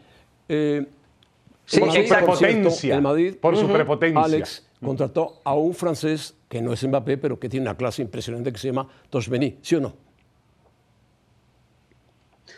Eh, Sí, Madrid, exacto. por cierto, Prepotencia, el Madrid, por su prepotencia. Alex contrató a un francés que no es Mbappé, pero que tiene una clase impresionante que se llama Tosmeni, ¿sí o no?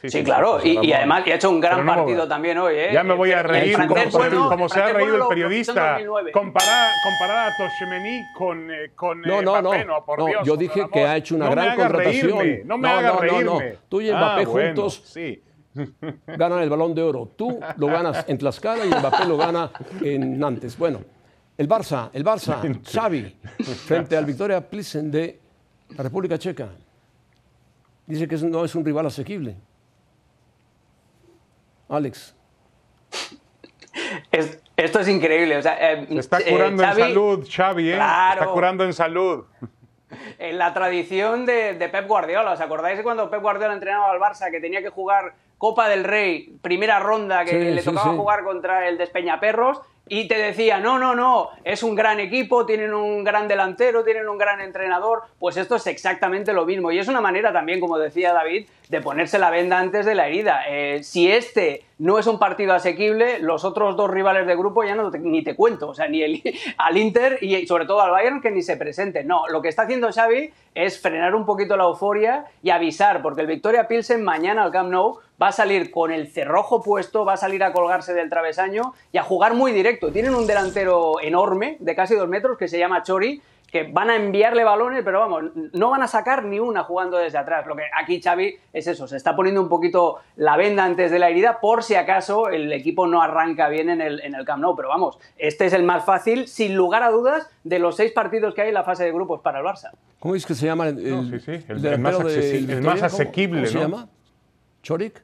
Sí, claro, José y, además y ha hecho un gran no, partido también hoy. ¿eh? Ya me voy a reír como, se- bueno- como se ha reído bueno el periodista. lo hizo en 2009. Comparar, comparar a Toshemeni con, eh, con No, eh, no, Mbappé, no. por No, Dios, yo dije que ha hecho una no gran contratación. Reírme, no me No, haga no, no, reírme. no. Tú y Ah, Mbappé bueno, juntos. sí. Ganan el balón de oro. Tú lo ganas en Tlaxcala y Mbappé lo gana en Nantes. Bueno, el Barça, el Barça, Xavi, frente al Victoria Plissen de la República Checa. Dice que no es un rival asequible. Alex. Es- esto es increíble. O sea, eh, Se está eh, curando Xavi, en salud, Xavi, ¿eh? Claro. Se está curando en salud. En la tradición de, de Pep Guardiola. ¿Os acordáis de cuando Pep Guardiola entrenaba al Barça que tenía que jugar Copa del Rey, primera ronda, que Sí, le sí, tocaba sí. jugar contra el Despeñaperros? Y te decía, no, no, no, es un gran equipo, tienen un gran delantero, tienen un gran entrenador. Pues esto es exactamente lo mismo. Y es una manera también, como decía David, de ponerse la venda antes de la herida. Eh, si este no es un partido asequible, los otros dos rivales de grupo ya no te- ni te cuento. O sea, ni el, al Inter y sobre todo al Bayern que ni se presente. No, lo que está haciendo Xavi es frenar un poquito la euforia y avisar, porque el Victoria Pilsen mañana al Camp Nou va a salir con el cerrojo puesto, va a salir a colgarse del travesaño y a jugar muy directo. Tienen un delantero enorme, de casi dos metros, que se llama Chori, que van a enviarle balones, pero vamos, no van a sacar ni una jugando desde atrás. Lo que aquí Xavi es eso, se está poniendo un poquito la venda antes de la herida por si acaso el equipo no arranca bien en el, en el Camp Nou. Pero vamos, este es el más fácil, sin lugar a dudas, de los seis partidos que hay en la fase de grupos para el Barça. ¿Cómo es que se llama el, No, sí, sí, el- más del accesi- el más ¿Cómo- asequible, ¿Cómo se ¿no? llama? ¿Chorik?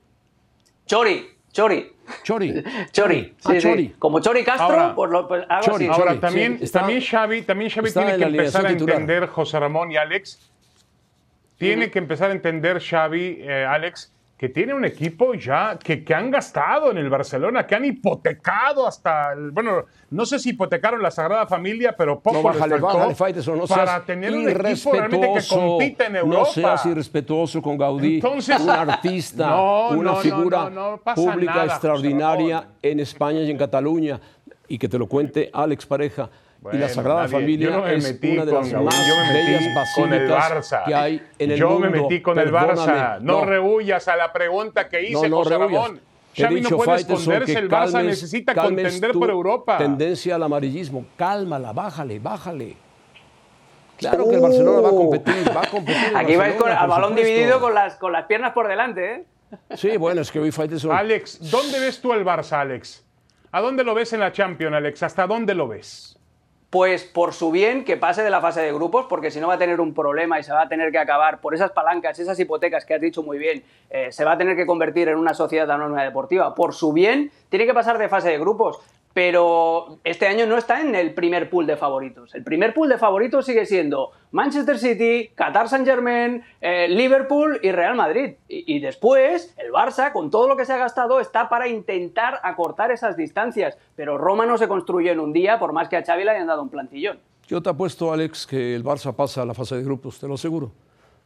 Chori, Chori, Chori. Chori. Ah, sí. Chori. Como Chori Castro, Ahora- pues, lo- pues algo Chori, así. Ahora, también, sí, está- también Xavi, también Xavi tiene en que empezar a titular. entender, José Ramón y Alex, tiene que empezar a entender Xavi, eh, Alex, que tiene un equipo ya que, que han gastado en el Barcelona, que han hipotecado hasta, el- bueno, no sé si hipotecaron la Sagrada Familia, pero poco No, les bájale, faltó bájale, Faitelson, no para tener un equipo realmente que compita en Europa. No seas irrespetuoso con Gaudí, Entonces- un artista, No, una no, figura pública nada, extraordinaria en España y en Cataluña, y que te lo cuente Alex Pareja. Y Bueno, la Sagrada nadie- Familia yo no me es metí una de con las Gaudí, más yo me metí bellas con el basílicas Barça. que hay en el yo mundo. me metí con el Perdóname. Barça. No, rehuyas a la pregunta que hice, No, no José rehuyas. Ramón. Xavi no dicho, puede esconderse, que el Barça calmes- necesita contender por Europa. Tendencia al amarillismo, cálmala, bájale, bájale. Claro que el Barcelona va a competir, va a competir. el Aquí vais con, por balón supuesto. dividido con las, con las piernas por delante, ¿eh? Sí, bueno, es que hoy Faitelson. Alex, ¿dónde ves tú el Barça, Alex? ¿A dónde lo ves en la Champions, Alex? ¿Hasta dónde lo ves? Pues por su bien que pase de la fase de grupos, porque si no va a tener un problema y se va a tener que acabar por esas palancas, esas hipotecas que has dicho muy bien, eh, se va a tener que convertir en una sociedad anónima deportiva. Por su bien, tiene que pasar de fase de grupos. Pero este año no está en el primer pool de favoritos. El primer pool de favoritos sigue siendo Manchester City, Qatar Saint Germain, eh, Liverpool y Real Madrid. Y, después el Barça, con todo lo que se ha gastado, está para intentar acortar esas distancias. Pero Roma no se construye en un día, por más que a Xavi le hayan dado un plantillón. Yo te apuesto, Alex, que el Barça pasa a la fase de grupos, te lo aseguro.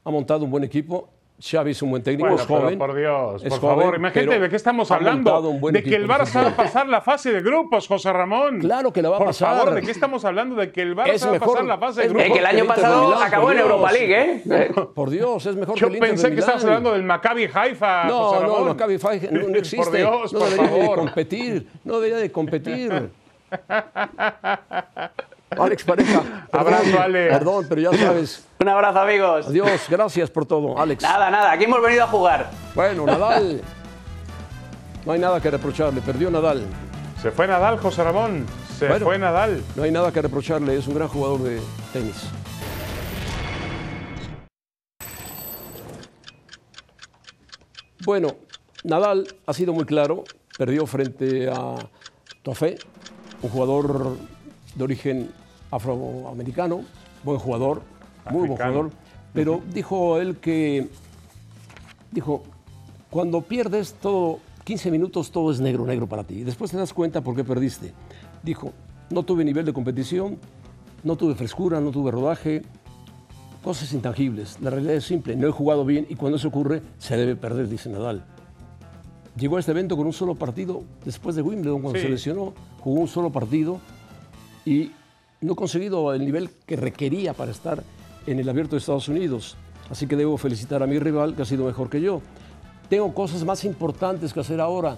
Ha montado un buen equipo, Xavi es un buen técnico, Bueno, es joven. por Dios, es por joven, favor, imagínate de qué estamos ha hablando. De que el de Barça va a pasar la fase de grupos, José Ramón. Claro que la va a por pasar. favor, ¿de qué estamos hablando? De que el Barça Es va a pasar la fase de grupos. Que el año de pasado Milán, acabó por en Dios. Europa League, ¿eh? Por Dios, es mejor Yo que el pensé de que estabas hablando del Maccabi Haifa, No, José no, Ramón. Maccabi Haifa no, no existe. Por Dios, no por debería de favor. competir. No debería de competir. Alex Pareja. Abrazo, Alex. Perdón, pero ya sabes. Un abrazo, amigos. Adiós, gracias por todo, Alex. Nada, nada, aquí hemos venido a jugar. Bueno, Nadal. No hay nada que reprocharle. Perdió Nadal. Se fue Nadal, José Ramón. Se Bueno. fue Nadal. No hay nada que reprocharle. Es un gran jugador de tenis. Bueno, Nadal ha sido muy claro. Perdió frente a Toffé, un jugador de origen afroamericano, buen jugador, muy buen jugador. Pero dijo él que, dijo, cuando pierdes todo, 15 minutos todo es negro, negro para ti. Y después te das cuenta por qué perdiste. Dijo, no tuve nivel de competición, no tuve frescura, no tuve rodaje, cosas intangibles. La realidad es simple, no he jugado bien y cuando eso ocurre se debe perder, dice Nadal. Llegó a este evento con un solo partido después de Wimbledon, cuando Sí. se lesionó, jugó un solo partido y no ha conseguido el nivel que requería para estar en el abierto de Estados Unidos. Así que debo felicitar a mi rival, que ha sido mejor que yo. Tengo cosas más importantes que hacer ahora.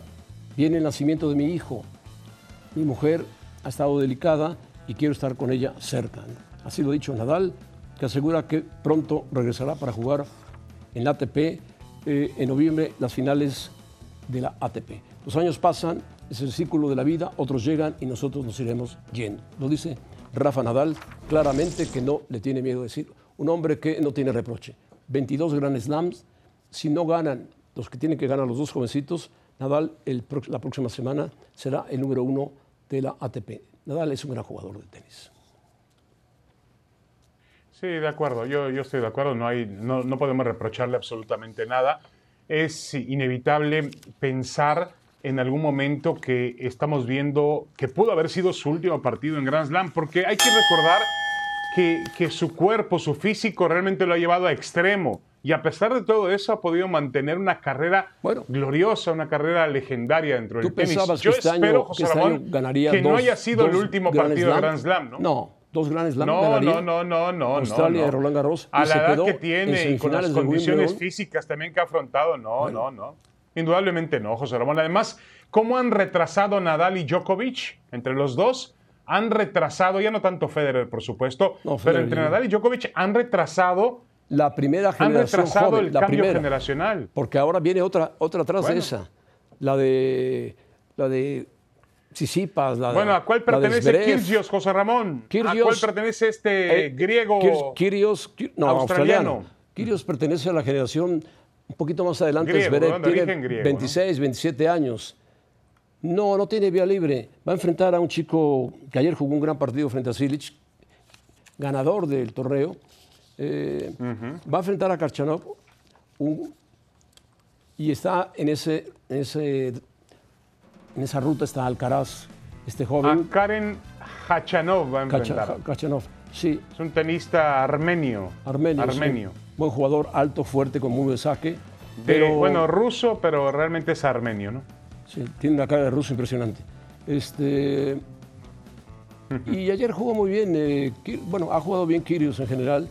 Viene el nacimiento de mi hijo. Mi mujer ha estado delicada y quiero estar con ella cerca. Así lo ha dicho Nadal, que asegura que pronto regresará para jugar en la ATP eh, en noviembre las finales de la ATP. Los años pasan, es el círculo de la vida, otros llegan y nosotros nos iremos yendo. Lo dice Rafa Nadal claramente que no le tiene miedo decir, un hombre que no tiene reproche. 22 Grand Slams, si no ganan los que tienen que ganar los dos jovencitos, Nadal el la próxima semana será el número uno de la ATP. Nadal es un gran jugador de tenis. Sí, de acuerdo, yo, yo estoy de acuerdo, no, hay, no, no podemos reprocharle absolutamente nada. Es inevitable pensar en algún momento que estamos viendo que pudo haber sido su último partido en Grand Slam, porque hay que recordar que, que su cuerpo, su físico realmente lo ha llevado a extremo. Y a pesar de todo eso, ha podido mantener una carrera Bueno. gloriosa, una carrera legendaria dentro ¿Tú del tenis. Yo este espero, año, que José este Ramón, año ganaría que no dos- haya sido el último Grand partido de Slam? Grand Slam, ¿no? No, dos Grand Slam No, ganaría. no, no, no, no. Australia no, y Roland Garros, A la edad que en tiene y con las de condiciones físicas también que ha afrontado, no, no, no. Indudablemente no, José Ramón. Además, ¿cómo han retrasado Nadal y Djokovic? Entre los dos han retrasado, ya no tanto Federer, por supuesto, No, pero entre. Nadal y Djokovic han retrasado, La primera han generación retrasado joven, el la cambio primera. generacional. Porque ahora viene otra, otra atrás Bueno. de esa. La de. La de. Sisipas, la de. Bueno, ¿a cuál pertenece. Kyrgios, José Ramón? ¿A cuál pertenece este Eh, griego? Kyrgios, no, australiano? australiano. Kyrgios pertenece a la generación un poquito más adelante. Griego, Zverev tiene griego, 26, 27 años. No, no tiene vía libre. Va a enfrentar a un chico que ayer jugó un gran partido frente a Silic, ganador del torneo. Eh, Va a enfrentar a Karchanov un- y está en, ese, en, ese, en esa ruta está Alcaraz, este A joven. Karen Hachanov va a enfrentar. Kachanov, sí, Es un tenista armenio. Armenio. sí. Buen jugador, alto, fuerte, con muy buen saque. De- Pero, bueno, ruso, pero realmente es armenio, ¿no? sí, tiene una cara de ruso impresionante. Este, y ayer jugó muy bien. eh, bueno, ha jugado bien Kyrgios en general.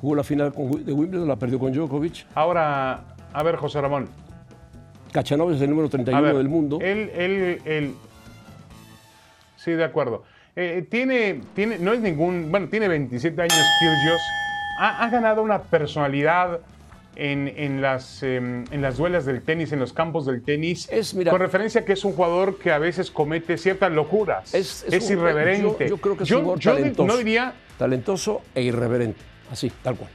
Jugó la final con de Wimbledon, la perdió con Djokovic. Ahora, a ver, José Ramón. Kachanov es el número A 31 ver, del mundo. Él, él, él. Sí, de acuerdo. Eh, tiene, tiene, no es ningún, bueno, tiene 27 años Kyrgios. Ha, ha ganado una personalidad en, en las, em, en las duelas del tenis, en los campos del tenis. Es, mira- con referencia a que es un jugador que a veces comete ciertas locuras. Es- Es, es un- irreverente. yo- yo creo que es yo, un jugador yo talentoso. no diría Talentoso e irreverente. Así, tal cual.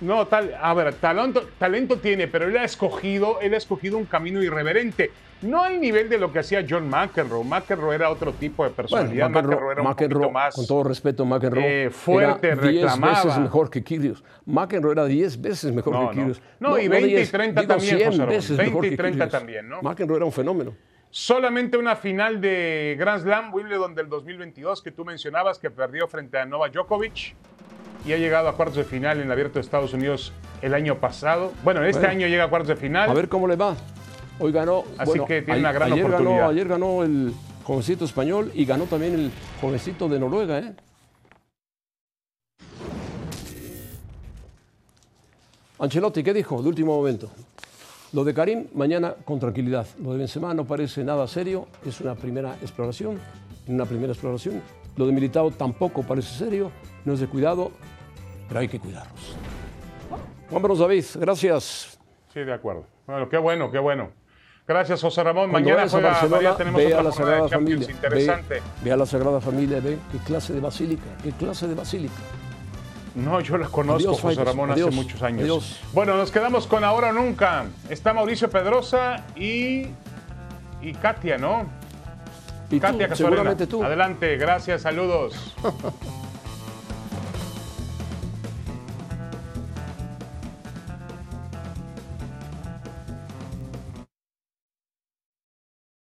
No, tal, a ver, talento, talento tiene, pero él ha escogido, él ha escogido un camino irreverente. No al nivel de lo que hacía John McEnroe. McEnroe era otro tipo de personalidad. Bueno, McEnroe, era un McEnroe, más. con todo respeto, McEnroe eh, fuerte, era 10 reclamaba. veces mejor que Kyrgios. McEnroe era 10 veces mejor No, que no. Kyrgios. No, y 20 y 10, 30 digo también, 100 José veces 20 mejor y que 30 Kyrgios. también, ¿no? McEnroe era un fenómeno. Solamente una final de Grand Slam Wimbledon del 2022 que tú mencionabas que perdió frente a Novak Djokovic y ha llegado a cuartos de final en el Abierto de Estados Unidos el año pasado. Bueno, este Bueno. año llega a cuartos de final. A ver cómo le va. Hoy ganó. Así bueno, que tiene a- una gran ayer oportunidad. Ganó, ayer ganó el jovencito español y ganó también el jovencito de Noruega. ¿eh? Ancelotti, ¿qué dijo de último momento? Lo de Karim, mañana con tranquilidad. Lo de Benzema no parece nada serio, es una primera exploración, una primera exploración. Lo de Militao tampoco parece serio, no es de cuidado, pero hay que cuidarlos. Carlos David, gracias. Sí, de acuerdo. Bueno, qué bueno, qué bueno. Gracias, José Ramón. Cuando Mañana juega, Barcelona, tenemos ve otra a la de Sagrada Champions Familia. interesante. Ve, ve a la Sagrada Familia, ve qué clase de basílica, qué clase de basílica. No, yo la conozco, Adiós, José. Ramón, Adiós. hace muchos años. Adiós. Bueno, nos quedamos con Ahora o Nunca. Está Mauricio Pedrosa y, y Katia, ¿no? Y Katia seguramente tú. Adelante, gracias, saludos.